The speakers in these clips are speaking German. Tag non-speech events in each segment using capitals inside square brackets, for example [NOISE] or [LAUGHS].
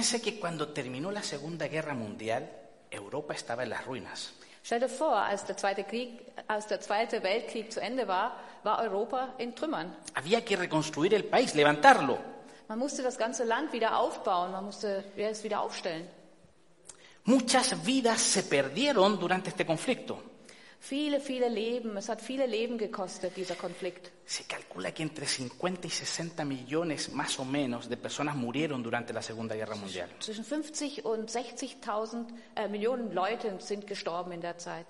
Imagínense que cuando terminó la Segunda Guerra Mundial, Europa estaba en las ruinas. Stell dir vor, als der, Zweite Krieg, als der Zweite Weltkrieg zu Ende war, war Europa in Trümmern. Había que reconstruir el país, levantarlo. Man musste das ganze Land wieder aufbauen, man musste es wieder aufstellen. Muchas vidas se perdieron durante este conflicto. Viele, viele Leben, es hat viele Leben gekostet, dieser Konflikt. Se calcula que entre 50 y 60 millones más o menos de personas murieron durante la Segunda Guerra Mundial. Zwischen 50 und 60.000 äh, Millionen Leute sind gestorben in der Zeit.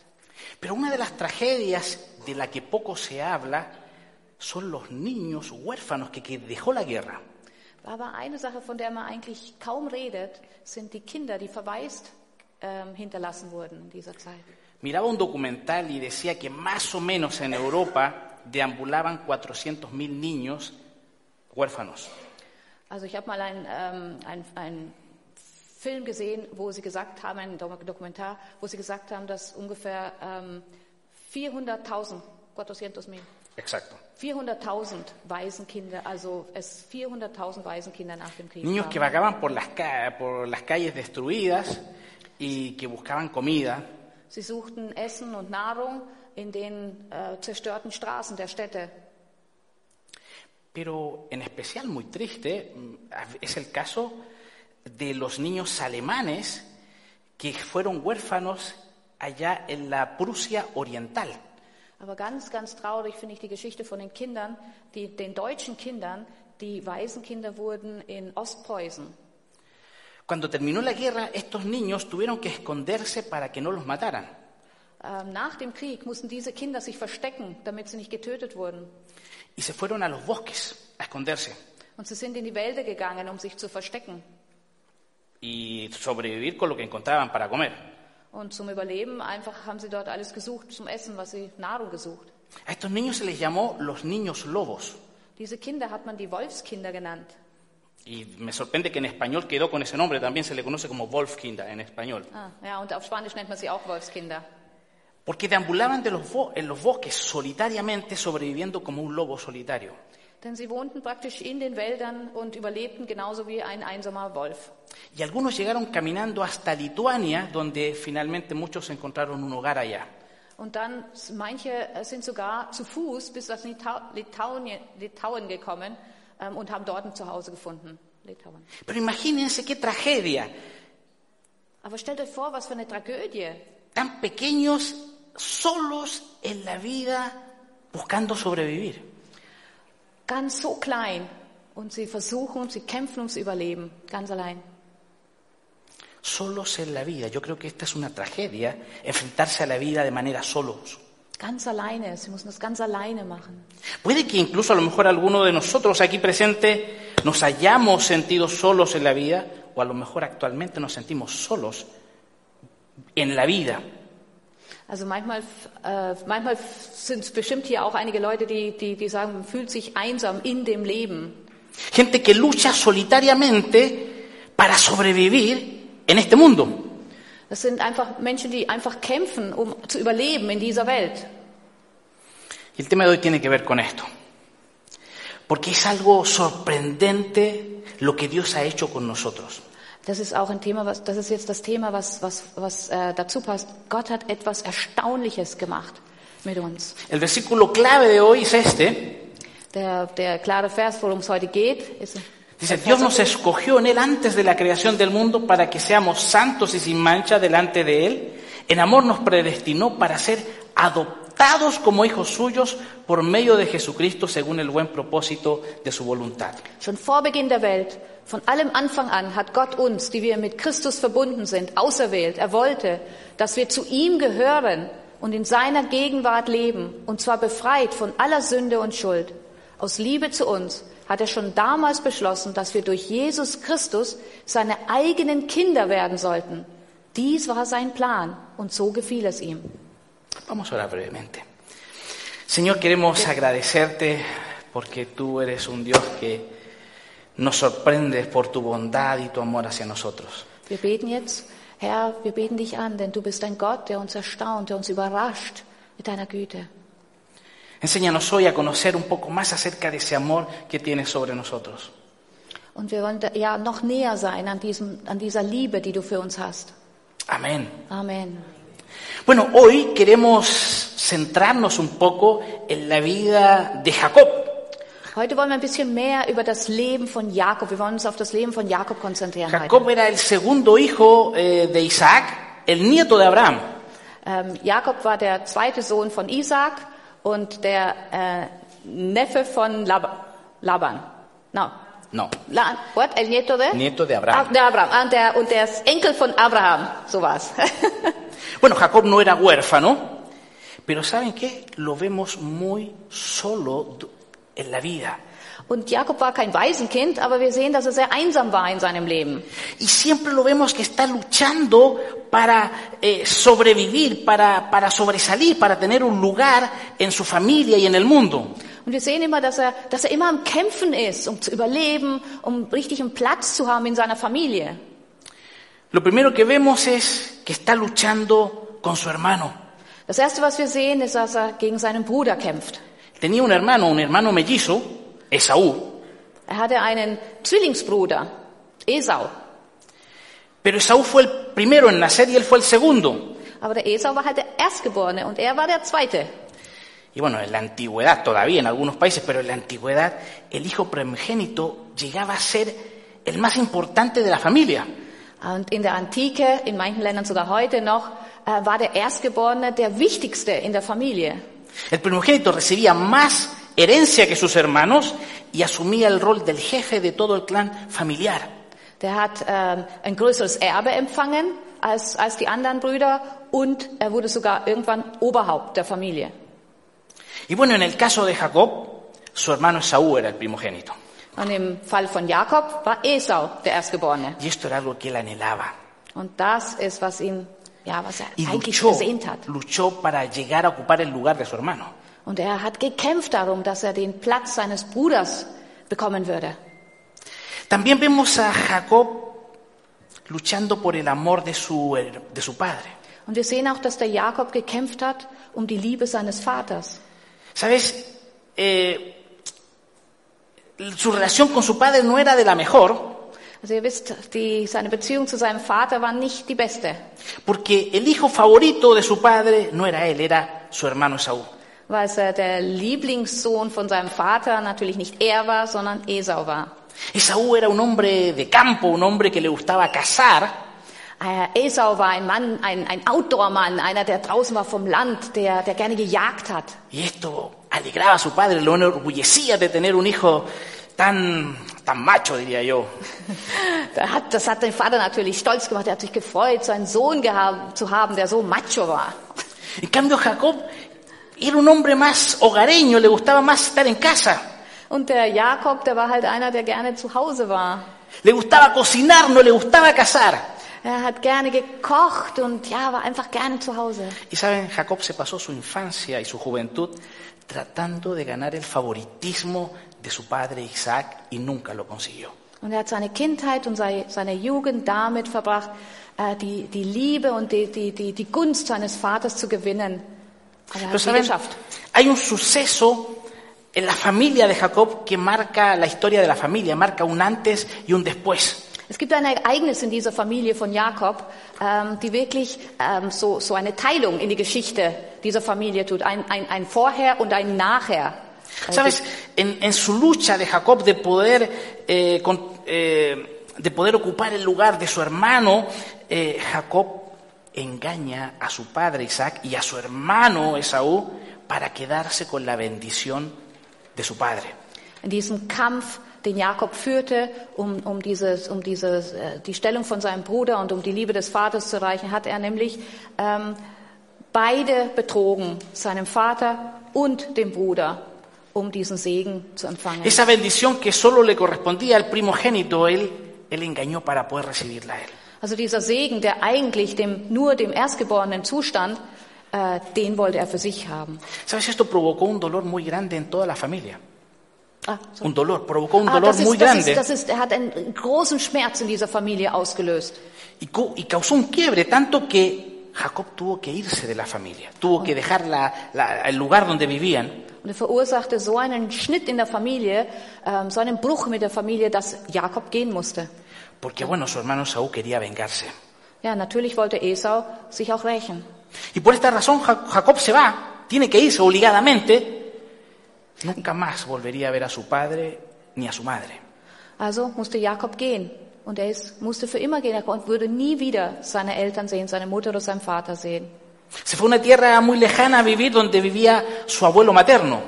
Pero una de las tragedias de la que poco se habla son los niños huérfanos que, que dejó la guerra. Aber eine Sache, von der man eigentlich kaum redet, sind die Kinder, die verwaist ähm, hinterlassen wurden in dieser Zeit. Miraba un documental y decía que más o menos en Europa deambulaban 400.000 niños huérfanos. Also ich habe mal einen ähm, ein, ein Film gesehen, wo sie gesagt haben, ein Dok- Dokumentar, wo sie gesagt haben, dass ungefähr ähm, 400.000, 400.000 Exacto. 400.000 Waisenkinder, also es 400.000 Waisenkinder nach dem Krieg Niños que vagaban por las, por las calles destruidas y que buscaban comida. Sie suchten Essen und Nahrung in den äh, zerstörten Straßen der Städte. Pero en especial muy triste mm, es el caso de los niños alemanes que fueron huérfanos allá en la Prusia Oriental. Aber ganz, ganz traurig finde ich die Geschichte von den Kindern, die, den deutschen Kindern, die Waisenkinder wurden in Ostpreußen. Cuando terminó la guerra, estos niños tuvieron que esconderse para que no los mataran. Ähm, nach dem Krieg mussten diese Kinder sich verstecken, damit sie nicht getötet wurden. Y se fueron a los bosques a esconderse Und sie sind in die Wälder gegangen, um sich zu verstecken. y sobrevivir con lo que encontraban para comer. Und zum Überleben einfach haben sie dort alles gesucht, zum Essen, was sie Nahrung gesucht. A estos niños se les llamó los niños lobos. Diese Kinder hat man die Wolfskinder genannt. Y me sorprende que en español quedó con ese nombre, también se le conoce como Wolfkinder en español. Ah, ja, und auf Spanisch nennt man sie auch Wolfskinder. Porque deambulaban de los bo- en los bosques solitariamente, sobreviviendo como un lobo solitario. Denn sie wohnten praktisch in den Wäldern und überlebten genauso wie ein einsamer Wolf. Y algunos llegaron caminando hasta Lituania, donde finalmente muchos encontraron un hogar allá. Und dann, manche äh, sind sogar zu Fuß bis nach Litau Litauen, Litauen gekommen ähm, und haben dort ein Zuhause gefunden. Litauen. Pero imagínense qué tragedia. Aber stellt euch vor, was für eine Tragödie. Tan pequeños, solos en la vida, buscando sobrevivir. Ganz so klein. Und sie versuchen, sie kämpfen ums Überleben. Ganz allein. Solos en la vida. Yo creo que esta es una tragedia, enfrentarse a la vida de manera solos. Ganz alleine. Sie müssen das ganz alleine machen. Puede que incluso a lo mejor alguno de nosotros aquí presente nos hayamos sentido solos en la vida o a lo mejor actualmente nos sentimos solos en la vida. Also manchmal, äh, manchmal sind es bestimmt hier auch einige Leute, die, die, die sagen, man fühlt sich einsam in dem Leben. Gente que lucha solitariamente para sobrevivir en este mundo. Das sind einfach Menschen, die einfach kämpfen, um zu überleben in dieser Welt. Y el tema de hoy tiene que ver con esto. Porque es algo sorprendente lo que Dios ha hecho con nosotros. Das ist auch ein Thema, was, das ist jetzt das Thema, was, was, was äh, dazu passt. Gott hat etwas Erstaunliches gemacht mit uns. El versículo clave de hoy es este. Der, der klare Vers, worum es heute geht, ist Dice, Dios nos escogió en Él antes de la creación del mundo para que seamos santos y sin mancha delante de Él. En amor nos predestinó para ser adoptados como hijos suyos por medio de Jesucristo según el buen propósito de su voluntad. Schon vor Beginn der Welt, von allem Anfang an, hat Gott uns, die wir mit Christus verbunden sind, auserwählt. Er wollte, dass wir zu ihm gehören und in seiner Gegenwart leben, und zwar befreit von aller Sünde und Schuld. Aus Liebe zu uns hat er schon damals beschlossen, dass wir durch Jesus Christus seine eigenen Kinder werden sollten. Dies war sein Plan und so gefiel es ihm. Vamos a orar brevemente. Señor, queremos agradecerte porque tú eres un Dios que nos sorprendes por tu bondad y tu amor hacia nosotros. Wir beten jetzt, Herr, wir beten dich an, denn du bist ein Gott, der uns erstaunt, der uns überrascht mit deiner Güte. Enséñanos hoy a conocer un poco más acerca de ese amor que tienes sobre nosotros. Und wir wollen ja noch näher sein an, diesem, an dieser Liebe, die du für uns hast. Amén. Amen. Bueno, hoy queremos centrarnos un poco en la vida de Jacob. Heute wollen wir ein bisschen mehr über das Leben von Jakob. Wir wollen uns auf das Leben von Jakob konzentrieren. Heute. Jacob era el segundo hijo eh, de Isaac, el nieto de Abraham. Ähm, Jakob war der zweite Sohn von Isaac und der äh, Neffe von Lab Laban. No. No, La what? El nieto de? nieto de Abraham. Ah, der Abraham. Ah, der, und der Enkel von Abraham. [LAUGHS] Bueno, Jacob no era huérfano, pero ¿saben qué? Lo vemos muy solo en la vida. Und Jakob war kein Waisenkind, aber wir sehen, dass er sehr einsam war in seinem Leben. Y siempre lo vemos que está luchando para eh, sobrevivir, para, para sobresalir, para tener un lugar en su familia y en el mundo. Und wir sehen immer, dass er, dass er immer am Kämpfen ist, um zu überleben, um richtig einen Platz zu haben in seiner Familie. Lo primero que vemos es que está luchando con su hermano. Das erste, was wir sehen, ist, dass er gegen seinen Bruder kämpft. Tenía un hermano, un hermano mellizo, Esaú, Er hatte einen Zwillingsbruder, Esau. pero Esaú fue el primero en nacer y él fue el segundo. Aber der Esau war halt der Erstgeborene und er war der Zweite. Y bueno, en la antigüedad, todavía en algunos países, pero en la antigüedad, el hijo primogénito llegaba a ser el más importante de la familia. Und in der Antike, in manchen Ländern sogar heute noch, äh, war der Erstgeborene der Wichtigste in der Familie. El primogénito recibía más herencia que sus hermanos y asumía el rol del jefe de todo el clan familiar. Der hat ähm, ein größeres Erbe empfangen als, als die anderen Brüder und er wurde sogar irgendwann Oberhaupt der Familie. Y bueno, en el caso de Jacob, su hermano Esaú era el primogénito. Und im Fall von Jakob war Esau der Erstgeborene. Y esto era algo que él anhelaba. Und das ist, was ihn, ja, was er Y eigentlich luchó, gesehnt hat. luchó para llegar a ocupar el lugar de su hermano. Und er hat gekämpft darum, dass er den Platz seines Bruders bekommen würde. También vemos a Jacob luchando por el amor de su, de su padre. Und wir sehen auch, dass der Jakob gekämpft hat um die Liebe seines Vaters. ¿Sabes? Eh, su relación con su padre no era de la mejor, Also ihr wisst, die, seine Beziehung zu seinem Vater war nicht die beste, porque el hijo favorito de su padre no era él, era su hermano Esaú. Weil es äh, der Lieblingssohn von seinem Vater natürlich nicht er war, sondern Esau war. Esaú era un hombre de campo, un hombre que le gustaba cazar, Äh, Esau war ein Mann, ein, ein Outdoor-Mann, einer, der draußen war vom Land, der, der gerne gejagt hat. y esto alegraba a su padre, lo enorgullecía de tener un hijo tan, tan macho, diría yo. [LAUGHS] Das hat den Vater natürlich stolz gemacht. Er hat sich gefreut, so einen Sohn gehabt, zu haben, der so macho war. En cambio, Jacob era un hombre más hogareño, le gustaba más estar en casa. Und der Jakob, der war halt einer, der gerne zu Hause war. Le gustaba cocinar, no le gustaba cazar. Er hat gerne gekocht und ja, war einfach gerne zu Hause. Y saben, Jacob se pasó su infancia y su juventud tratando de ganar el favoritismo de su padre Isaac y nunca lo consiguió. Und er hat seine Kindheit und sei- seine Jugend damit verbracht, äh, die, die Liebe und die, die, die, die Gunst seines Vaters zu gewinnen. Er Pero saben, hay un suceso en la familia de Jacob que marca la historia de la familia, marca un antes y un después. Es gibt ein Ereignis in dieser Familie von Jakob, ähm, die wirklich ähm, so, so eine Teilung in die Geschichte dieser Familie tut. Ein, ein, ein Vorher und ein Nachher. Äh, Sabes, en, en su lucha de Jacob de poder, eh, con- eh, de poder ocupar el lugar de su hermano, eh, Jacob engaña a su padre Isaac y a su hermano Esaú para quedarse con la bendición de su padre. In diesem Kampf, den Jakob führte, um, um, dieses, um dieses, äh, die Stellung von seinem Bruder und um die Liebe des Vaters zu erreichen, hat er nämlich ähm, beide betrogen, seinem Vater und dem Bruder, um diesen Segen zu empfangen. Esa bendición que solo le correspondía al primogénito, él, él engañó para poder recibirla a él. Also dieser Segen, der eigentlich dem, nur dem Erstgeborenen zustand, äh, den wollte er für sich haben. Sabes, esto provocó un dolor muy grande en toda la familia. Ah, so. Un dolor, provocó un Ah, dolor das muy ist, das grande ist, das ist, er hat einen großen Schmerz in dieser Familie ausgelöst. y, y causó un quiebre, tanto que Jacob tuvo que irse de la familia, tuvo que dejar la- la- el lugar donde vivían. Und er verursachte so einen Schnitt in der Familie, ähm, so einen Bruch mit der Familie, dass Jakob gehen musste. Porque bueno, su hermano Saúl quería vengarse. Ja, natürlich wollte Esau sich auch rächen. Y por esta razón Ja- Jacob se va, tiene que irse obligadamente. Nunca más volvería a ver a su padre ni a su madre. Also musste Jakob gehen. Und er ist, musste für immer gehen. Er würde nie wieder seine Eltern sehen, seine Mutter oder seinen Vater sehen. Se fue a una tierra muy lejana a vivir donde vivía su abuelo materno.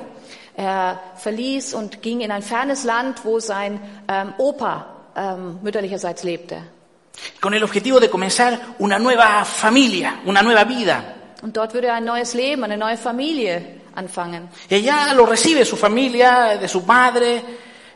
Er verließ und ging in ein fernes Land, wo sein ähm, Opa ähm, mütterlicherseits lebte. con el objetivo de comenzar una nueva familia, una nueva vida. Und dort würde er ein neues Leben, eine neue Familie anfangen. Y allá lo recibe su familia, de su madre,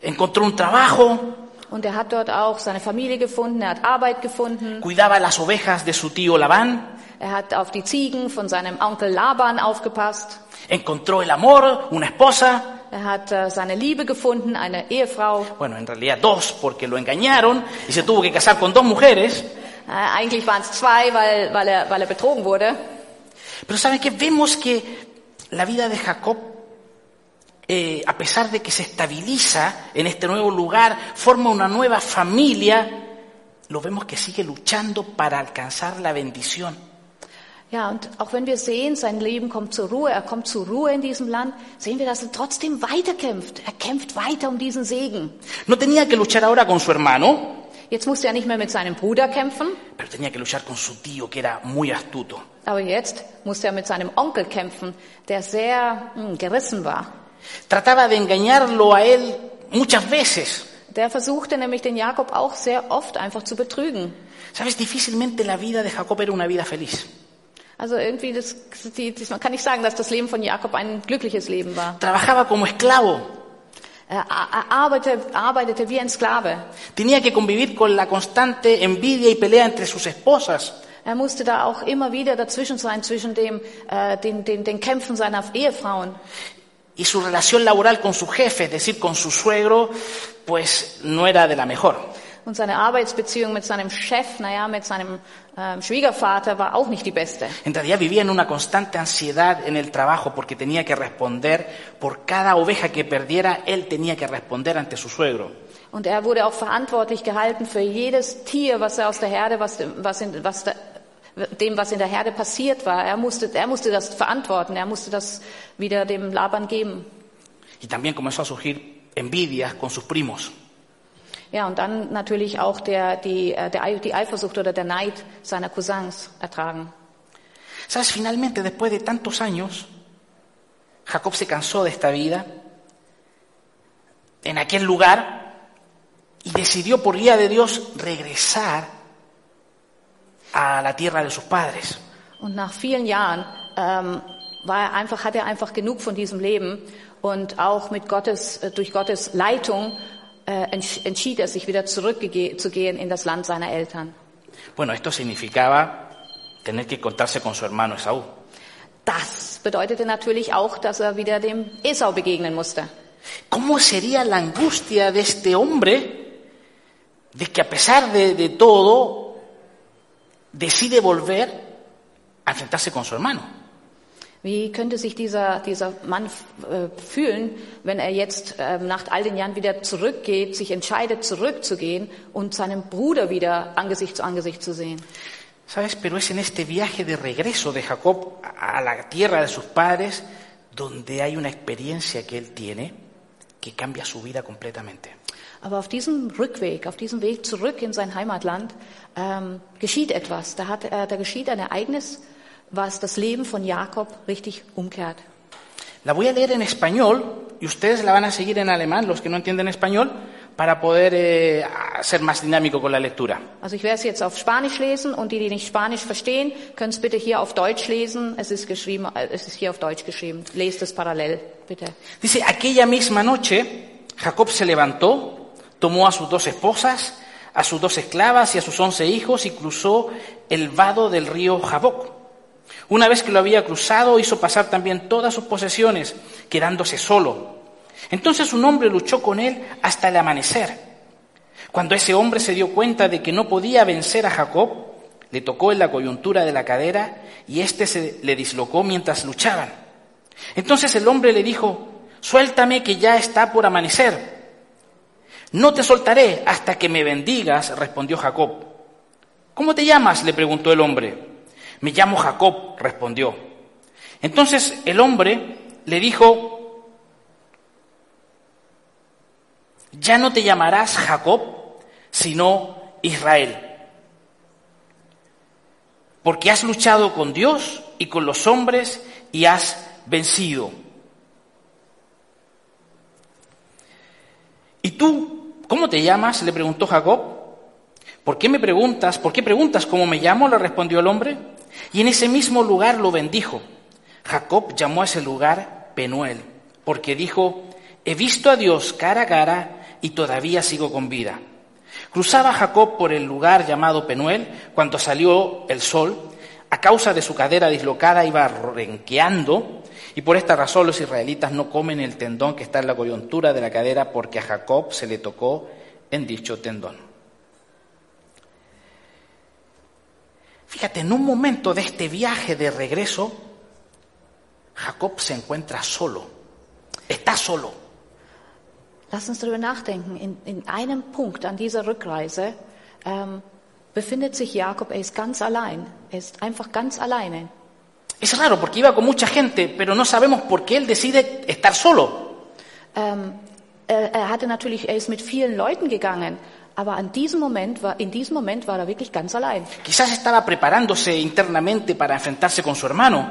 encontró un trabajo, Und er hat dort auch seine Familie gefunden, er hat Arbeit gefunden, cuidaba las ovejas de su tío Labán, er hat auf die Ziegen von seinem Onkel Laban aufgepasst, encontró el amor, una esposa, er hat äh, seine Liebe gefunden, eine Ehefrau. bueno, en realidad dos, porque lo engañaron y se tuvo que casar con dos mujeres. Äh, eigentlich waren es zwei, weil, weil, er, weil er betrogen wurde. Pero ¿saben qué? Vemos que la vida de Jacob, eh, a pesar de que se estabiliza en este nuevo lugar, forma una nueva familia, lo vemos que sigue luchando para alcanzar la bendición. Ja, und auch wenn wir sehen, sein Leben kommt zur Ruhe, er kommt zur Ruhe in diesem Land, sehen wir, dass er trotzdem weiterkämpft. Er kämpft weiter um diesen Segen. No tenía que luchar ahora con su hermano, Jetzt musste er nicht mehr mit seinem Bruder kämpfen, pero tenía que luchar con su tío, que era muy astuto. aber jetzt musste er mit seinem Onkel kämpfen, der sehr hm, gerissen war. Trataba de engañarlo a él muchas veces. Der versuchte nämlich den Jakob auch sehr oft einfach zu betrügen. Sabes, difícilmente la vida de Jacob era una vida feliz. Also irgendwie, das, die, das, man kann nicht sagen, dass das Leben von Jakob ein glückliches Leben war. Trabajaba como esclavo. Er, arbeitete, arbeitete wie ein Sklave. Tenía que convivir con la constante envidia y pelea entre sus esposas. Er musste da auch immer wieder dazwischen sein, zwischen dem, äh, den, den, den Kämpfen seiner Ehefrauen. Y su relación laboral con su jefe, es decir, con su suegro, pues no era de la mejor. Und seine Arbeitsbeziehung mit seinem Chef, naja, mit seinem ähm, Schwiegervater war auch nicht die beste. En realidad vivía en una constante ansiedad en el trabajo porque tenía que responder por cada oveja que perdiera, él tenía que responder ante su suegro. Und er wurde auch verantwortlich gehalten für jedes Tier, was er aus der Herde, was, was, in, was da, dem, was in der Herde passiert war. Er musste, er musste das verantworten. Er musste das wieder dem Laban geben. Y también comenzó a surgir envidias con sus primos. Ja, und dann natürlich auch der, die, äh, der, die Eifersucht oder der Neid seiner Cousins ertragen. Sabes, finalmente, después de tantos años, Jacob se cansó de esta vida en aquel lugar y decidió por guía de Dios regresar a la tierra de sus padres. Und nach vielen Jahren ähm, war er einfach, hat er einfach genug von diesem Leben und auch mit Gottes, äh, durch Gottes Leitung entschied er sich wieder zurückzugehen in das Land seiner Eltern. Bueno, esto significaba tener que contarse con su hermano Esaú. Das bedeutete natürlich auch, dass er wieder dem Esau begegnen musste. ¿Cómo sería la angustia de este hombre de que a pesar de, de todo decide volver a enfrentarse con su hermano? Wie könnte sich dieser, dieser Mann äh, fühlen, wenn er jetzt ähm, nach all den Jahren wieder zurückgeht, sich entscheidet, zurückzugehen und seinen Bruder wieder Angesicht zu Angesicht zu sehen? ¿Sabes? Pero es en este viaje de regreso de Jacob a a la tierra de sus padres donde hay una experiencia que él tiene que cambia su vida completamente. Aber auf diesem Rückweg, auf diesem Weg zurück in sein Heimatland, ähm, geschieht etwas. Da, hat, äh, da geschieht ein Ereignis, was das Leben von Jakob richtig umkehrt. La voy a leer en español y ustedes la van a seguir en alemán, los que no entienden español, para poder eh, ser más dinámico con la lectura. Also ich werde es jetzt auf Spanisch lesen und die, die nicht Spanisch verstehen, können es bitte hier auf Deutsch lesen. Es ist geschrieben, äh, es ist hier auf Deutsch geschrieben. Lest es parallel, bitte. Dice, aquella misma noche Jacob se levantó, tomó a sus dos esposas, a sus dos esclavas y a sus once hijos y cruzó el vado del río Jaboc. Una vez que lo había cruzado, hizo pasar también todas sus posesiones, quedándose solo. Entonces un hombre luchó con él hasta el amanecer. Cuando ese hombre se dio cuenta de que no podía vencer a Jacob, le tocó en la coyuntura de la cadera y éste se le dislocó mientras luchaban. Entonces el hombre le dijo, suéltame que ya está por amanecer. No te soltaré hasta que me bendigas, respondió Jacob. ¿Cómo te llamas? le preguntó el hombre. Me llamo Jacob, respondió. Entonces el hombre le dijo, ya no te llamarás Jacob, sino Israel, porque has luchado con Dios y con los hombres y has vencido. ¿Y tú, cómo te llamas? le preguntó Jacob. ¿Por qué me preguntas? ¿Por qué preguntas cómo me llamo? le respondió el hombre. Y en ese mismo lugar lo bendijo. Jacob llamó a ese lugar Penuel, porque dijo, he visto a Dios cara a cara y todavía sigo con vida. Cruzaba Jacob por el lugar llamado Penuel cuando salió el sol. A causa de su cadera dislocada iba renqueando y por esta razón los israelitas no comen el tendón que está en la coyuntura de la cadera porque a Jacob se le tocó en dicho tendón. Fíjate, en un momento de este viaje de regreso, Jacob se encuentra solo, está solo. Lass uns darüber nachdenken. In, in einem Punkt an dieser Rückreise ähm, befindet sich Jakob, er ist ganz allein. Er ist einfach ganz alleine. Es raro porque iba con mucha gente, pero no sabemos por qué él decide estar solo. Ähm, er, er hatte natürlich, er ist mit vielen Leuten gegangen, aber an diesem Moment war, in diesem Moment war er wirklich ganz allein. Quizás estaba preparándose internamente para enfrentarse con su hermano.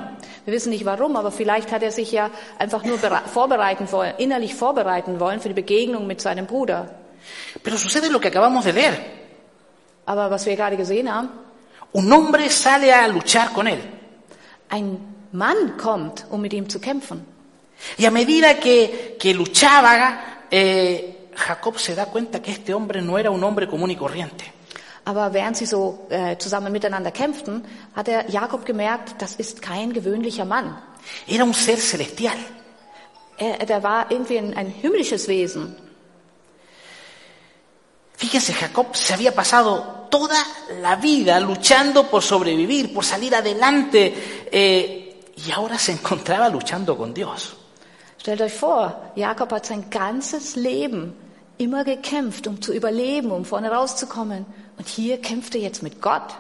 Wir wissen nicht warum, aber vielleicht hat er sich ja einfach nur bere- vorbereiten wollen, innerlich vorbereiten wollen für die Begegnung mit seinem Bruder. Pero sucede lo que acabamos de leer. Aber was wir gerade gesehen haben, Un hombre sale a luchar con él. ein Mann kommt, um mit ihm zu kämpfen. Y a medida que, que luchaba, eh, Jacob se da cuenta que este hombre no era un hombre común y corriente. Aber während sie so äh, zusammen miteinander kämpften, hat er Jakob gemerkt, das ist kein gewöhnlicher Mann. Era un ser celestial. Er, der war irgendwie ein, ein himmlisches Wesen. Fíjense, Jacob se había pasado toda la vida luchando por sobrevivir, por salir adelante, eh, y ahora se encontraba luchando con Dios. Stellt euch vor, Jakob hat sein ganzes Leben immer gekämpft, um zu überleben, um vorne rauszukommen. Und hier kämpft er jetzt mit Gott.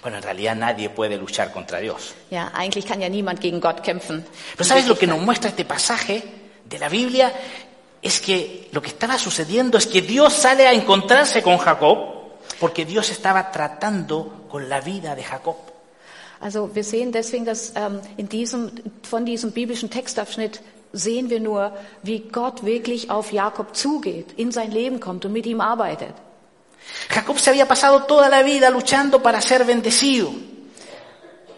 Bueno, en realidad nadie puede luchar contra Dios. Ja, eigentlich kann ja niemand gegen Gott kämpfen. Pero ¿sabes lo que nos muestra este pasaje de la Biblia? Es que lo que estaba sucediendo es que Dios sale a encontrarse con Jacob porque Dios estaba tratando con la vida de Jacob. Also wir sehen deswegen, dass ähm, in diesem, von diesem biblischen Textabschnitt sehen wir nur, wie Gott wirklich auf Jakob zugeht, in sein Leben kommt und mit ihm arbeitet. Jacob se había pasado toda la vida luchando para ser bendecido.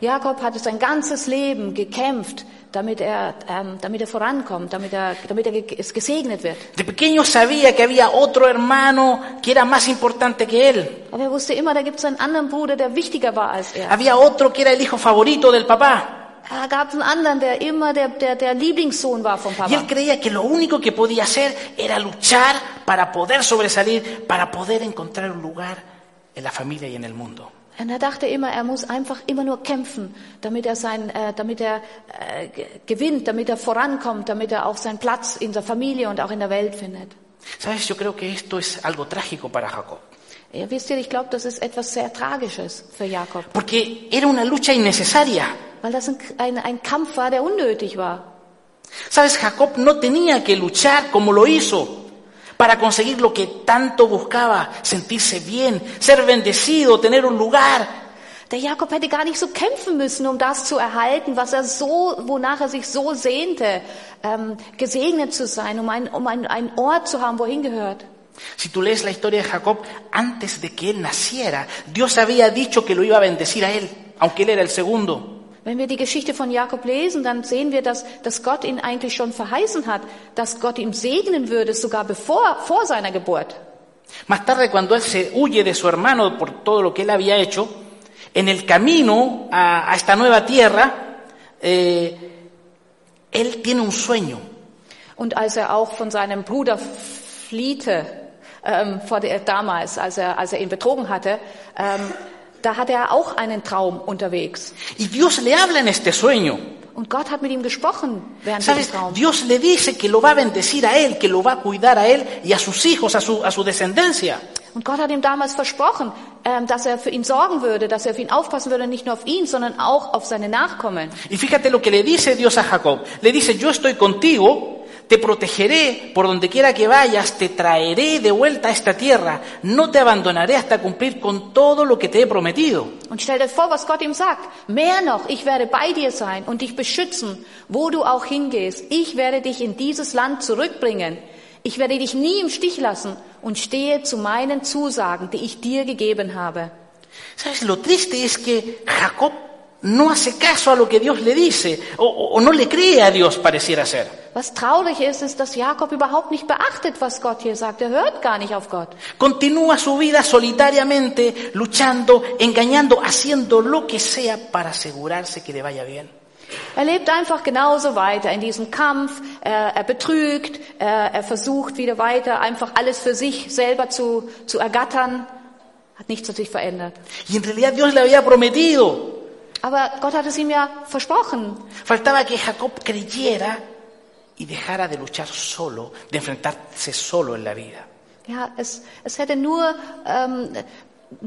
Jakob hatte sein ganzes Leben gekämpft, damit er, ähm, damit er vorankommt, damit er, damit er es gesegnet wird. De pequeño sabía que había otro hermano que era más importante que él. Aber er wusste immer, da gibt es einen anderen Bruder, der wichtiger war als er. Había otro que era el hijo favorito del papá. Da gab einen anderen, der immer der, der, der Lieblingssohn war vom Y él Papa. creía que lo único que podía hacer era luchar para poder sobresalir, para poder encontrar un lugar en la familia y en el mundo. Und er dachte immer, er muss einfach immer nur kämpfen, damit er sein, äh, damit er äh, ge- gewinnt, damit er vorankommt, damit er auch seinen Platz in der Familie und auch in der Welt findet. Sabes, yo creo que esto es algo trágico para Jacob, Ja, wisst ihr, ich glaube, das ist etwas sehr Tragisches für Jakob, porque era una lucha innecesaria. weil das ein, ein, ein Kampf war, der unnötig war. Sabes, Jacob no tenía que luchar como lo hizo para conseguir lo que tanto buscaba, sentirse bien, ser bendecido, tener un lugar. Der Jakob hätte gar nicht so kämpfen müssen, um das zu erhalten, was er so, wonach er sich so sehnte, ähm, gesegnet zu sein, um, ein, um ein, einen Ort zu haben, wo er hingehört. Si tú lees la historia de Jacob, antes de que él naciera, Dios había dicho que lo iba a bendecir a él, aunque él era el segundo. Wenn wir die Geschichte von Jakob lesen, dann sehen wir, dass, dass Gott ihn eigentlich schon verheißen hat, dass Gott ihm segnen würde, sogar bevor, vor seiner Geburt. Más tarde, cuando él se huye de su hermano por todo lo que él había hecho, en el camino a, a esta nueva tierra, eh, él tiene un sueño. Und als er auch von seinem Bruder fliehte, ähm, vor der, damals, als er, als er ihn betrogen hatte, ähm, da hatte er auch einen Traum unterwegs. Y Dios le habla en este sueño. Und Gott hat mit ihm gesprochen während ¿Sabes? Traums. Dios le dice que lo va a bendecir a él, que lo va a cuidar a él y a sus hijos, a su, a su descendencia. Und Gott hat ihm damals versprochen, ähm, dass er für ihn sorgen würde, dass er für ihn aufpassen würde, nicht nur auf ihn, sondern auch auf seine Nachkommen. Y fíjate lo que le dice Dios a Jacob. Le dice, yo estoy contigo, te protegeré por donde quiera que vayas, te traeré de vuelta a esta tierra, no te abandonaré hasta cumplir con todo lo que te he prometido. Und stell dir vor, was Gott ihm sagt. Mehr noch, ich werde bei dir sein und dich beschützen, wo du auch hingehst. Ich werde dich in dieses Land zurückbringen. Ich werde dich nie im Stich lassen und stehe zu meinen Zusagen, die ich dir gegeben habe. ¿Sabes? Lo triste es que Jacob no hace caso a lo que Dios le dice, o, no le cree a Dios, pareciera ser. Was traurig ist, ist, dass Jakob überhaupt nicht beachtet, was Gott hier sagt. Er hört gar nicht auf Gott. Continúa su vida solitariamente, luchando, engañando, haciendo lo que sea para asegurarse que le vaya bien. Er lebt einfach genauso weiter in diesem Kampf. Er, er betrügt, er, er versucht wieder weiter, einfach alles für sich selber zu, zu ergattern. Hat nichts an sich verändert. Y en realidad Dios le había prometido. Aber Gott hat es ihm ja versprochen. Faltaba que Jacob creyera y dejara de luchar solo, de enfrentarse solo en la vida. Ja, es, es hätte nur, ähm,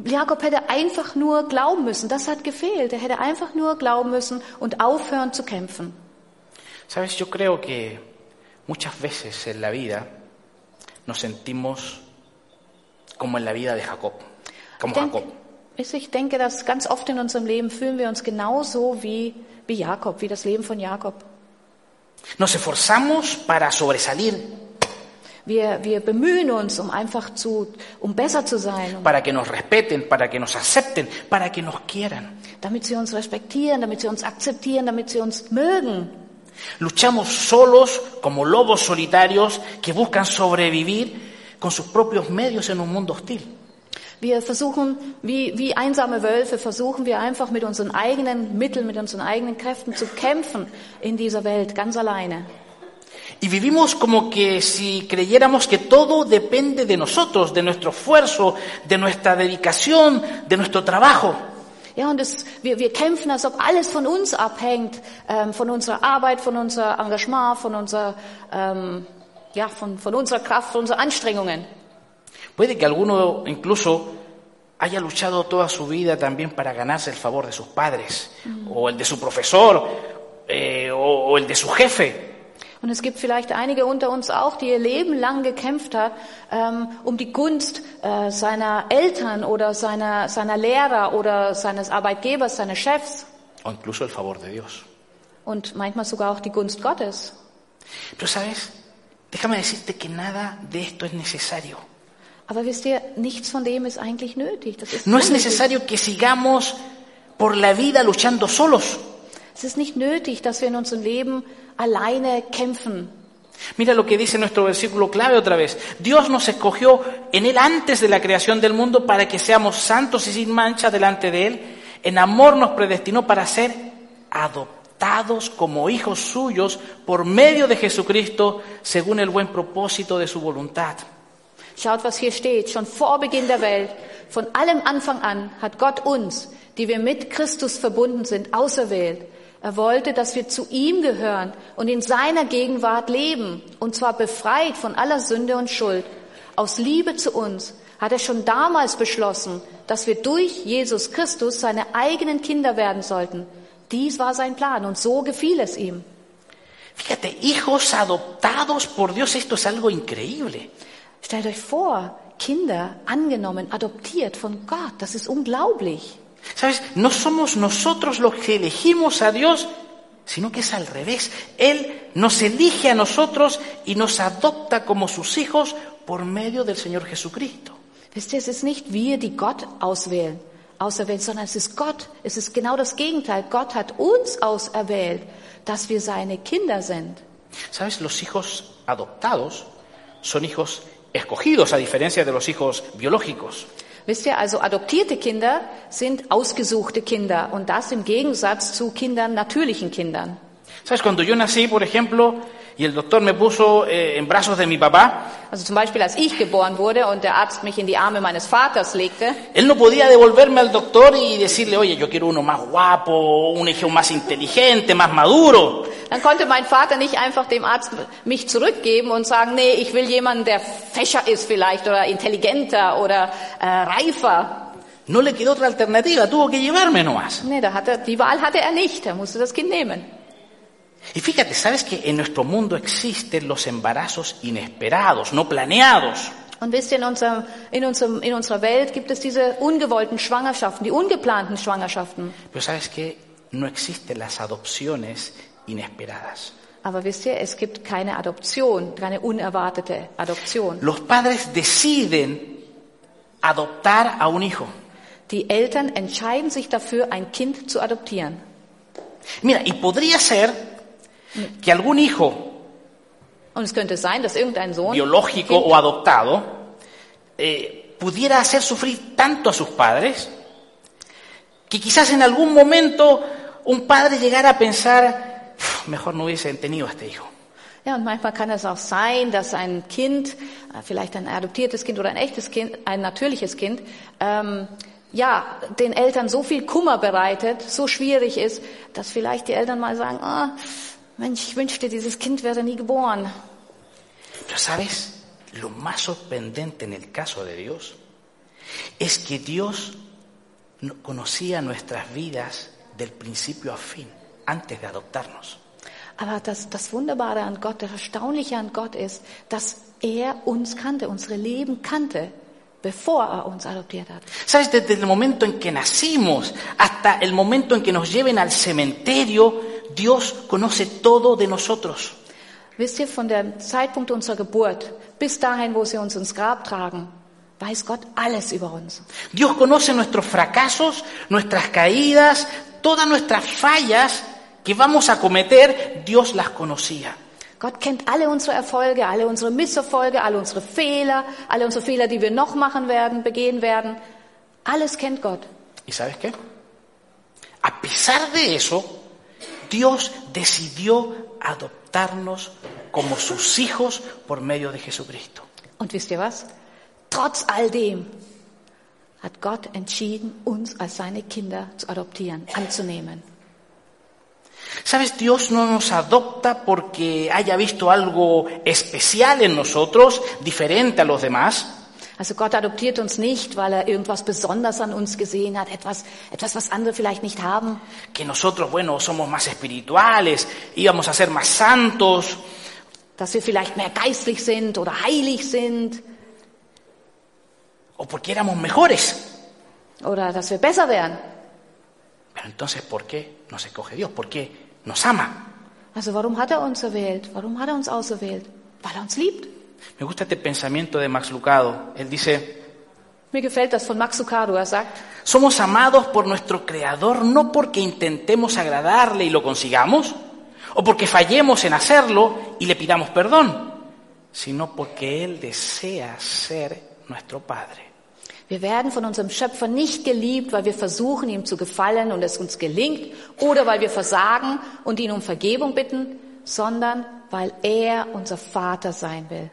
Jakob hätte einfach nur glauben müssen. Das hat gefehlt. Er hätte einfach nur glauben müssen und aufhören zu kämpfen. Sabes, yo creo que muchas veces en la vida nos sentimos como en la vida de Jacob, como Ich denke, Jacob. Ich denke, dass ganz oft in unserem Leben fühlen wir uns genauso wie, wie Jakob, wie das Leben von Jakob. Nos esforzamos para sobresalir, Wir, wir bemühen uns, um einfach zu, um besser zu sein, um, para que nos respeten, para que nos acepten, para que nos quieran. damit sie uns respektieren, damit sie uns akzeptieren, damit sie uns mögen. Luchamos solos como lobos solitarios que buscan sobrevivir con sus propios medios en un mundo hostil. Wir versuchen, wie, wie einsame Wölfe, versuchen wir einfach mit unseren eigenen Mitteln, mit unseren eigenen Kräften zu kämpfen in dieser Welt, ganz alleine. Y vivimos como que si creyéramos que todo depende de nosotros, de nuestro esfuerzo, de nuestra dedicación, de nuestro trabajo. Ja, und es, wir, wir kämpfen, als ob alles von uns abhängt, ähm, von unserer Arbeit, von unser Engagement, von unserer, ähm, ja, von, von unserer Kraft, von unseren Anstrengungen. Puede que alguno incluso haya luchado toda su vida también para ganarse el favor de sus padres, o el de su profesor, eh, o, o el de su jefe. Und es gibt vielleicht einige unter uns auch, die ihr Leben lang gekämpft hat, ähm, um die Gunst äh, seiner Eltern oder seiner, seiner Lehrer oder seines Arbeitgebers, seines Chefs o incluso el favor de Dios. und manchmal sogar auch die Gunst Gottes. Tú sabes, déjame decirte que nada de esto es necesario. No es necesario que sigamos por la vida luchando solos. Es ist nicht nötig, dass wir in unserem Leben alleine kämpfen. Mira lo que dice nuestro versículo clave otra vez. Dios nos escogió en Él antes de la creación del mundo para que seamos santos y sin mancha delante de Él. En amor nos predestinó para ser adoptados como hijos suyos por medio de Jesucristo, según el buen propósito de su voluntad. Schaut, was hier steht. Schon vor Beginn der Welt, von allem Anfang an, hat Gott uns, die wir mit Christus verbunden sind, auserwählt. Er wollte, dass wir zu ihm gehören und in seiner Gegenwart leben, und zwar befreit von aller Sünde und Schuld. Aus Liebe zu uns hat er schon damals beschlossen, dass wir durch Jesus Christus seine eigenen Kinder werden sollten. Dies war sein Plan und so gefiel es ihm. Fíjate, hijos adoptados por Dios, esto es algo increíble. Stellt euch vor, Kinder angenommen, adoptiert von Gott, das ist unglaublich. ¿Sabes? No somos nosotros los que elegimos a Dios, sino que es al revés. Él nos elige a nosotros y nos adopta como sus hijos por medio del Señor Jesucristo. Wisst ihr, es ist nicht wir, die Gott auswählen, auserwählt, sondern es ist Gott. Es ist genau das Gegenteil. Gott hat uns auserwählt, dass wir seine Kinder sind. ¿Sabes? Los hijos adoptados son hijos escogidos, a diferencia de los hijos biológicos. Wisst ihr, also adoptierte Kinder sind ausgesuchte Kinder und das im Gegensatz zu Kindern, natürlichen Kindern. ¿Sabes? Cuando yo nací, por ejemplo, y el doctor me puso eh, en brazos de mi papá, Also zum Beispiel, als ich geboren wurde und der Arzt mich in die Arme meines Vaters legte, él no podía devolverme al doctor y decirle, oye, yo quiero uno más guapo, un hijo más inteligente, más maduro. Dann konnte mein Vater nicht einfach dem Arzt mich zurückgeben und sagen, nee, ich will jemanden, der fescher ist vielleicht oder intelligenter oder äh, reifer. No le quedó otra alternativa, tuvo que llevarme nomás. Nee, da hatte, die Wahl hatte er nicht. Er musste das Kind nehmen. Y fíjate, ¿sabes que en nuestro mundo existen los embarazos inesperados, no planeados? Und wisst ihr, in, unserem, in, unserem, in unserer Welt gibt es diese ungewollten Schwangerschaften, die ungeplanten Schwangerschaften. Pero ¿sabes que No existen las adopciones inesperadas. Aber wisst ihr, es gibt keine Adoption, keine unerwartete Adoption. Los padres deciden adoptar a un hijo. Die Eltern entscheiden sich dafür, ein Kind zu adoptieren. Mira, y podría ser que algún hijo Und es könnte sein, dass irgendein Sohn biológico kind, o adoptado eh, pudiera hacer sufrir tanto a sus padres que quizás en algún momento un padre llegara a pensar, "Uf, mejor no hubiesen tenido a este hijo. Ja, und manchmal kann es auch sein, dass ein Kind, äh, vielleicht ein adoptiertes Kind oder ein echtes Kind, ein natürliches Kind, ähm, ja, den Eltern so viel Kummer bereitet, so schwierig ist, dass vielleicht die Eltern mal sagen, ah, Mensch, ich wünschte, dieses Kind wäre nie geboren. Pero sabes, lo más sorprendente en el caso de Dios es que Dios no- conocía nuestras vidas del principio a fin, antes de adoptarnos. Aber das, das Wunderbare an Gott, das Erstaunliche an Gott ist, dass er uns kannte, unsere Leben kannte, bevor er uns adoptiert hat. Sabes, desde el momento en que nacimos hasta el momento en que nos lleven al cementerio, Dios conoce todo de nosotros. Wisst ihr, von dem Zeitpunkt unserer Geburt bis dahin, wo sie uns ins Grab tragen, weiß Gott alles über uns. Dios conoce nuestros fracasos, nuestras caídas, todas nuestras fallas que vamos a cometer, Dios las conocía. Gott kennt alle unsere Erfolge, alle unsere Misserfolge, alle unsere Fehler, alle unsere Fehler, die wir noch machen werden, begehen werden. Alles kennt Gott. ¿Y sabes qué? A pesar de eso, Dios decidió adoptarnos como sus hijos por medio de Jesucristo. Und wisst ihr was? Trotz all dem hat Gott entschieden, uns als seine Kinder zu adoptieren, anzunehmen. ¿Sabes? Dios no nos adopta porque haya visto algo especial en nosotros, diferente a los demás. Also Gott adoptiert uns nicht, weil er irgendwas an uns gesehen hat, etwas, etwas, was andere vielleicht nicht haben. Que nosotros, bueno, somos más espirituales, íbamos a ser más santos, Dass wir vielleicht mehr geistlich sind oder heilig sind o porque éramos mejores. oder dass wir besser wären. Pero entonces, ¿por qué nos escoge Dios? ¿Por qué nos ama? Also warum hat er uns erwählt? Warum hat er uns auserwählt? Weil er uns liebt. Me gusta este pensamiento de Max Lucado. Él dice, Mir gefällt das von Max Lucado. Er sagt, somos amados por nuestro Creador no porque intentemos agradarle y lo consigamos, o porque fallemos en hacerlo y le pidamos perdón, sino porque Él desea ser nuestro Padre. Wir werden von unserem Schöpfer nicht geliebt, weil wir versuchen, ihm zu gefallen und es uns gelingt, oder weil wir versagen und ihn um Vergebung bitten, sondern weil er unser Vater sein will.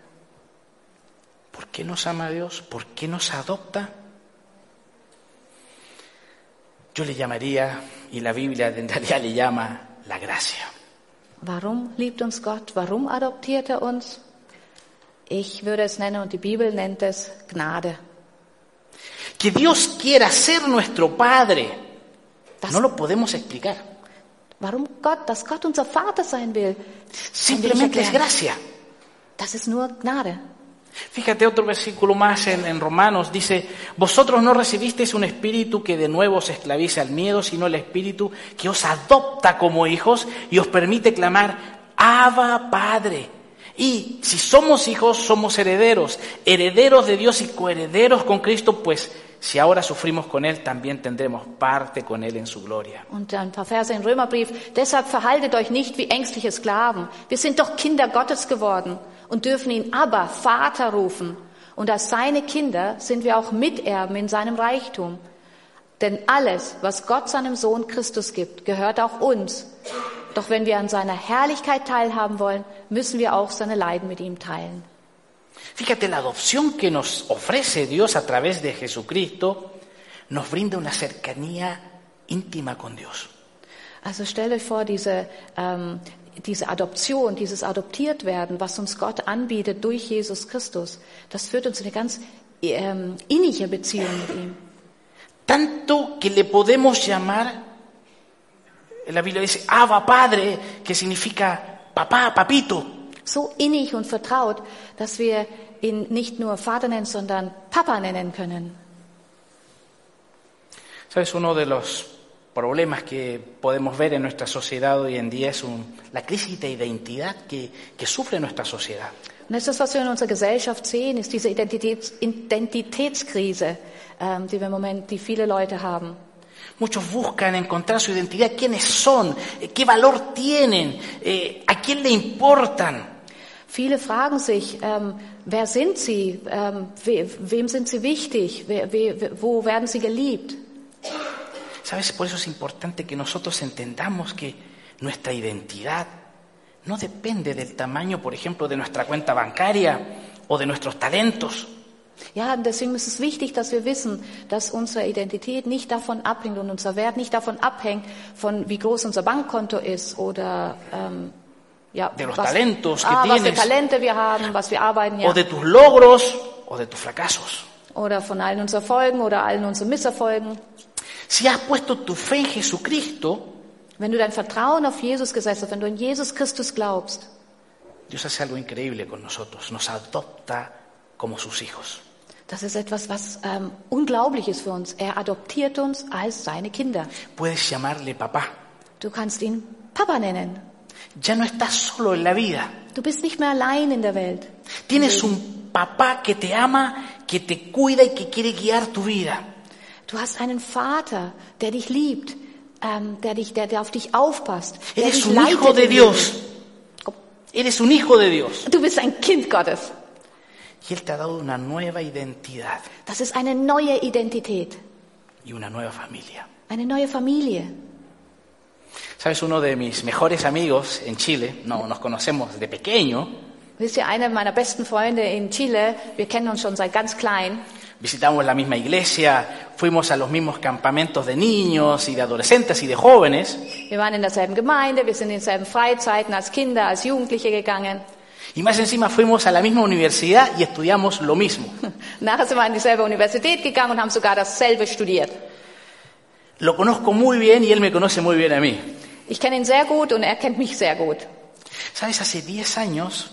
¿Por qué nos ama Dios? ¿Por qué nos adopta? Yo le llamaría, y la Biblia en realidad le llama, la gracia. Warum liebt uns Gott? Warum adoptiert er uns? Ich würde es nennen und die Bibel nennt es Gnade. Que Dios quiera ser nuestro Padre, no lo podemos explicar. warum Gott, dass Gott unser Vater sein will, Simplemente es gracia. das ist nur Gnade. Fíjate otro versículo más en, en Romanos, dice, vosotros no recibisteis un espíritu que de nuevo os esclavice al miedo, sino el espíritu que os adopta como hijos y os permite clamar, Abba Padre. Y si somos hijos, somos herederos, herederos de Dios y coherederos con Cristo, pues si ahora sufrimos con Él, también tendremos parte con Él en su gloria. Und ein paar Verse im Römerbrief. Deshalb verhaltet euch nicht wie ängstliche Sklaven. Wir sind doch Kinder Gottes geworden und dürfen ihn aber Vater rufen. Und als seine Kinder sind wir auch Miterben in seinem Reichtum. Denn alles, was Gott seinem Sohn Christus gibt, gehört auch uns. Doch wenn wir an seiner Herrlichkeit teilhaben wollen, müssen wir auch seine Leiden mit ihm teilen. Fíjate, la adopción que nos ofrece Dios a través de Jesucristo nos brinda una cercanía íntima con Dios. Also stellt euch vor, diese, ähm, diese Adoption, dieses Adoptiertwerden, was uns Gott anbietet durch Jesus Christus, das führt uns in eine ganz ähm, innige Beziehung mit ihm. Tanto que le podemos llamar, la Biblia dice, Abba Padre, que significa papá, papito. So innig und vertraut, dass wir ihn nicht nur Vater nennen, sondern Papa nennen können. ¿Sabes? Uno de los problemas que podemos ver en nuestra sociedad hoy en día es un- la crisis de identidad que, que sufre nuestra sociedad. Und das ist, was wir in unserer Gesellschaft sehen, ist diese Identitäts Identitätskrise, ähm, die wir im Moment, die viele Leute haben. Muchos buscan encontrar su identidad, quiénes son, qué valor tienen, eh, a quién le importan. Viele fragen sich, ähm, wer sind sie, ähm, we, wem sind sie wichtig, wer, we, wo werden sie geliebt? ¿Sabes? Por eso es importante que nosotros entendamos que nuestra identidad no depende del tamaño, por ejemplo, de nuestra cuenta bancaria o de nuestros talentos. Ja, deswegen ist es wichtig, dass wir wissen, dass unsere Identität nicht davon abhängt und unser Wert nicht davon abhängt, von wie groß unser Bankkonto ist oder ähm, ja, De los was, talentos que ah, was für tienes. Talente wir haben, was wir arbeiten, ja. O de tus logros o de tus fracasos. oder von allen unseren Erfolgen oder allen unseren Misserfolgen. Si has puesto tu fe en Jesucristo, Wenn du dein Vertrauen auf Jesus gesetzt hast, wenn du an Jesus Christus glaubst, Dios hace algo increíble con nosotros, nos adopta como sus hijos. das ist etwas, was ähm, unglaublich ist für uns. Er adoptiert uns als seine Kinder. Puedes llamarle papá. Du kannst ihn Papa nennen. Ya no estás solo en la vida. Du bist nicht mehr allein in der Welt. Tienes un papá que te ama, que te cuida y que quiere guiar tu vida. Du hast einen Vater, der dich liebt, ähm, der, dich, der, der auf dich aufpasst. Der Eres dich un hijo de Dios. Eres un hijo de Dios. Du bist ein Kind Gottes. Y Él te ha dado una nueva identidad Das ist eine neue Identität, y una nueva familia. eine neue Familie. Sabes, uno de mis mejores amigos en Chile, no, nos conocemos de pequeño, Wisst ihr, einer meiner besten Freunde in Chile, wir kennen uns schon seit ganz klein. visitamos la misma iglesia, fuimos a los mismos campamentos de niños y de adolescentes y de jóvenes, Wir waren in derselben Gemeinde, wir sind in denselben Freizeiten als Kinder, als Jugendliche gegangen. y más encima fuimos a la misma universidad y estudiamos lo mismo. [LAUGHS] Nachher sind wir in dieselbe Universität gegangen und haben sogar dasselbe studiert. Lo conozco muy bien y él me conoce muy bien a mí. Ich kenne ihn sehr gut und er kennt mich sehr gut. Sabes, hace 10 años,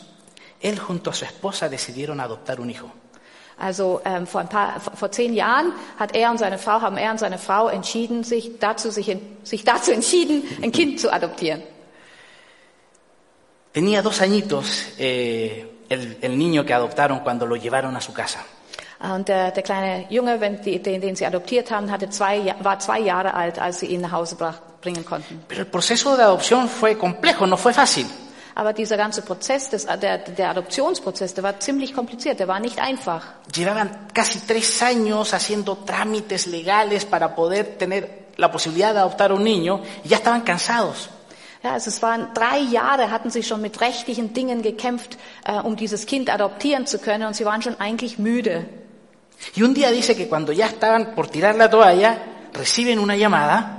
él junto a su esposa decidieron adoptar un hijo. Also ähm, vor, ein paar, vor zehn Jahren hat er und seine Frau, haben er und seine Frau entschieden, sich dazu, sich, en- sich dazu entschieden, ein Kind zu adoptieren. Tenía dos añitos eh, el, el niño que adoptaron cuando lo llevaron a su casa. Und der, der kleine Junge, wenn die, den, den sie adoptiert haben, hatte zwei, war zwei Jahre alt, als sie ihn nach Hause bringen konnten. Pero el proceso de adopción fue complejo, no fue fácil. Aber dieser ganze Prozess, des, der, der Adoptionsprozess, der war ziemlich kompliziert, der war nicht einfach. Llevaban casi tres años haciendo trámites legales para poder tener la posibilidad de adoptar un niño y ya estaban cansados. Ja, also es waren drei Jahre, hatten sie schon mit rechtlichen Dingen gekämpft, äh, um dieses Kind adoptieren zu können und sie waren schon eigentlich müde. Y un día dice que cuando ya estaban por tirar la toalla, reciben una llamada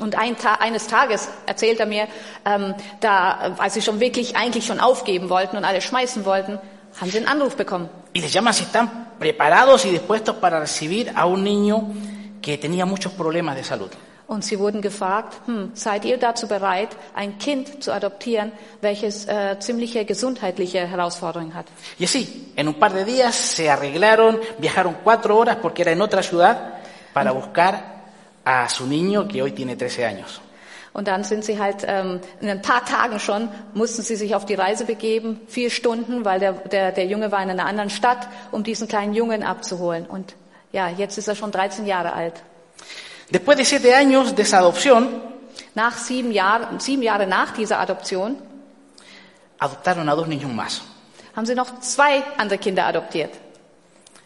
Und ein Ta eines Tages erzählt er mir, ähm, da, als sie schon wirklich eigentlich schon aufgeben wollten und alles schmeißen wollten, haben sie einen Anruf bekommen. y les llaman si están preparados y dispuestos para recibir a un niño que tenía muchos problemas de salud. Und sie wurden gefragt, hm, seid ihr dazu bereit, ein Kind zu adoptieren, welches äh, ziemliche gesundheitliche Herausforderungen hat? Y así, en un par de días se arreglaron, viajaron cuatro horas porque era en otra ciudad para buscar a su niño que hoy tiene 13 años. Und dann sind sie halt ähm, in ein paar Tagen schon, mussten sie sich auf die Reise begeben, vier Stunden, weil der, der, der Junge war in einer anderen Stadt, um diesen kleinen Jungen abzuholen. Und ja, jetzt ist er schon 13 Jahre alt. Después de siete años de esa adopción, Nach sieben Jahren, sieben Jahre nach dieser Adoption, adoptaron a dos niños más. haben sie noch zwei andere Kinder adoptiert.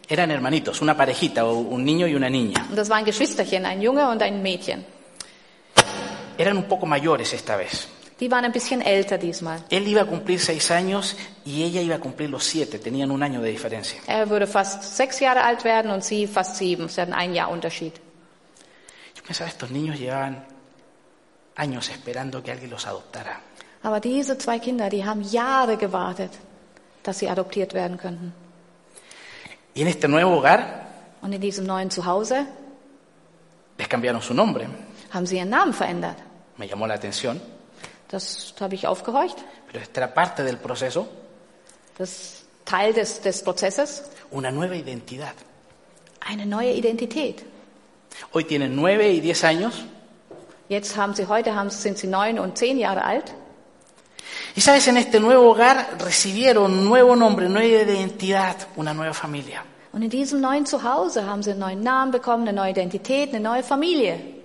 Eran hermanitos, una parejita, un niño y una niña. Und das waren Geschwisterchen, ein Junge und ein Mädchen. Eran un poco mayores esta vez. Die waren ein bisschen älter diesmal. Él iba a cumplir seis años y ella iba a cumplir los siete, tenían un año de diferencia. Er würde fast sechs Jahre alt werden und sie fast sieben. Sie hatten ein Jahr Unterschied. Estos niños llevaban años esperando que alguien los adoptara. Aber diese zwei Kinder, die haben Jahre gewartet, dass sie adoptiert werden könnten. Y en este nuevo hogar Und in diesem neuen Zuhause les cambiaron su nombre. haben sie ihren Namen verändert. Me llamó la atención, Das habe ich aufgehorcht. pero esta era parte del proceso, Das ist Teil des, des Prozesses. una nueva identidad. Eine neue Identität. Hoy tienen nueve y diez años Jetzt haben sie, heute haben, sind sie neun und zehn Jahre alt. y sabes, en este nuevo hogar recibieron un nuevo nombre, nueva identidad, una nueva familia. Und in diesem neuen Zuhause haben sie einen neuen Namen bekommen, eine neue Identität, eine neue Familie.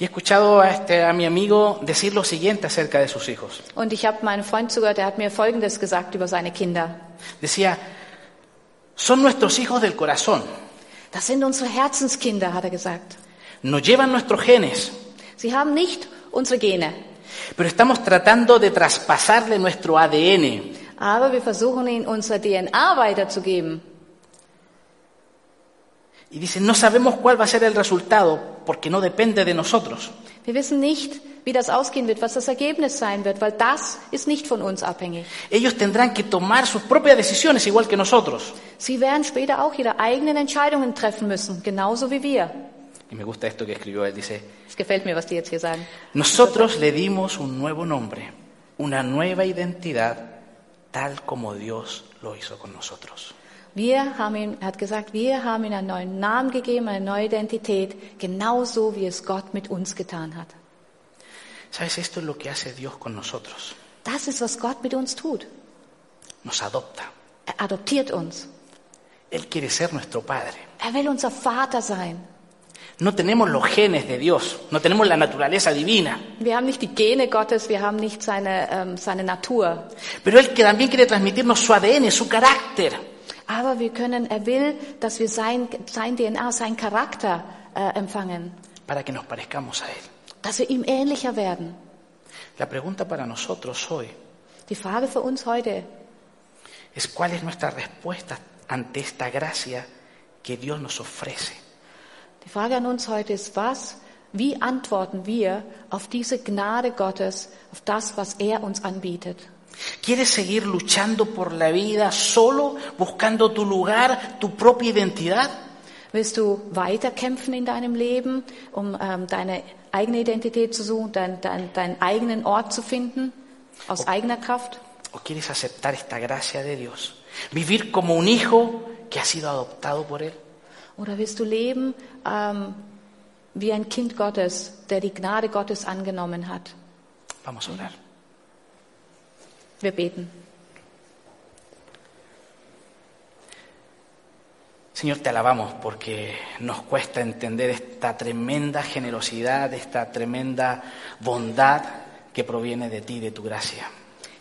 Y he escuchado a, este, a mi amigo decir lo siguiente acerca de sus hijos. Und ich habe meinen Freund zugehört, der hat mir Folgendes gesagt über seine Kinder. Decía, son nuestros hijos del corazón, Das sind unsere Herzenskinder, hat er gesagt. nos llevan nuestros genes, Sie haben nicht unsere Gene, pero estamos tratando de traspasarle nuestro ADN. aber wir versuchen ihnen unsere DNA weiterzugeben. Y dicen, no sabemos cuál va a ser el resultado porque no depende de nosotros. Wir wissen nicht, wie das ausgehen wird, was das Ergebnis sein wird, weil das ist nicht von uns abhängig. Ellos tendrán que tomar sus propias decisiones igual que nosotros. Sie werden später auch ihre eigenen Entscheidungen treffen müssen, genauso wie wir. Y me gusta esto que escribió él, dice, Es gefällt mir, was die jetzt hier sagen. nosotros le dimos un nuevo nombre, una nueva identidad, tal como Dios lo hizo con nosotros. Wir haben ihm, er hat gesagt, wir haben ihm einen neuen Namen gegeben, eine neue Identität, genauso wie es Gott mit uns getan hat. ¿Sabes? Esto es lo que hace Dios con nosotros. Das ist, was Gott mit uns tut. Nos adopta. Er adoptiert uns. Él quiere ser nuestro Padre. Er will unser Vater sein. No tenemos los genes de Dios, no tenemos la naturaleza divina, Wir haben nicht die Gene Gottes, wir haben nicht seine, ähm, seine Natur. pero Él que también quiere transmitirnos su ADN, su carácter. Aber wir können, er will, dass wir sein, sein DNA, sein Charakter äh, empfangen, para que nos parezcamos a Él. Dass wir ihm ähnlicher werden. La pregunta para nosotros hoy Die Frage für uns heute, es cuál es nuestra respuesta ante esta gracia que Dios nos ofrece. die Frage an uns heute ist, was, wie antworten wir auf diese Gnade Gottes, auf das, was er uns anbietet? ¿Quieres seguir luchando por la vida solo, buscando tu lugar, tu propia identidad? Willst du weiterkämpfen in deinem Leben, um ähm, deine eigene Identität zu suchen, dein, dein, deinen eigenen Ort zu finden, aus eigener Kraft? ¿O quieres aceptar esta gracia de Dios? Vivir como un hijo que ha sido adoptado por Él. Oder willst du leben ähm, wie ein Kind Gottes, der die Gnade Gottes angenommen hat? Vamos a orar. Wir beten. Señor, te alabamos porque nos cuesta entender esta tremenda generosidad, esta tremenda bondad que proviene de ti, de tu gracia.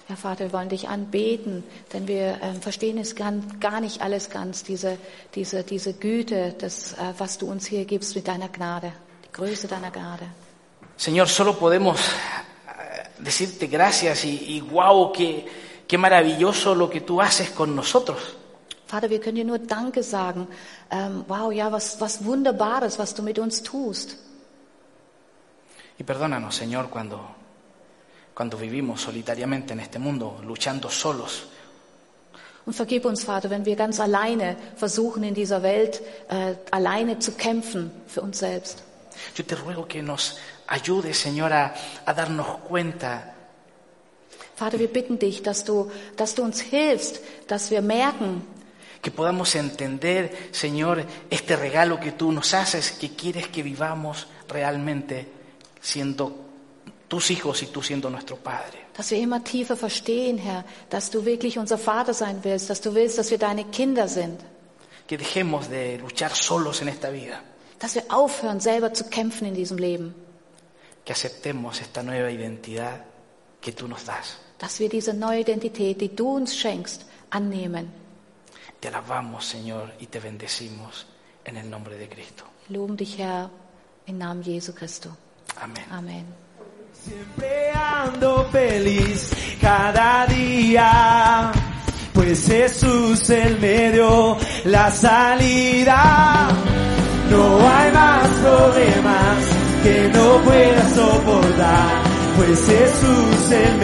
Ja, Vater, wir wollen dich anbeten, denn wir ähm, verstehen es gan- gar nicht alles ganz, diese, diese, diese Güte, das, äh, was du uns hier gibst mit deiner Gnade, die Größe deiner Gnade. Señor, solo podemos eh, decirte gracias y, y wow, qué, qué maravilloso lo que tú haces con nosotros. Vater, wir können dir nur Danke sagen. Ähm, wow, ja, was, was Wunderbares, was du mit uns tust. Y perdónanos, Señor, cuando, cuando vivimos solitariamente en este mundo, luchando solos. Und vergib uns, Vater, wenn wir ganz alleine versuchen, in dieser Welt äh, alleine zu kämpfen für uns selbst. Yo te ruego que nos ayudes, Señor, a, a darnos cuenta Vater, wir bitten dich, dass du, dass du uns hilfst, dass wir merken, que podamos entender, Señor, este regalo que tú nos haces, que quieres que vivamos realmente siendo tus hijos y tú siendo nuestro Padre. dass wir immer tiefer verstehen, Herr, dass du wirklich unser Vater sein willst, dass du willst, dass wir deine Kinder sind, Que dejemos de luchar solos en esta vida, dass wir aufhören, selber zu kämpfen in diesem Leben, que aceptemos esta nueva identidad que tú nos das. dass wir diese neue Identität, die du uns schenkst, annehmen. Te alabamos, Señor, y te bendecimos en el nombre de Cristo. Loben dich, Herr, im Namen Jesu Christi. Amén. Amen. Siempre ando feliz cada día, pues Jesús Él me dio la salida. No hay más problemas que no pueda soportar, pues Jesús Él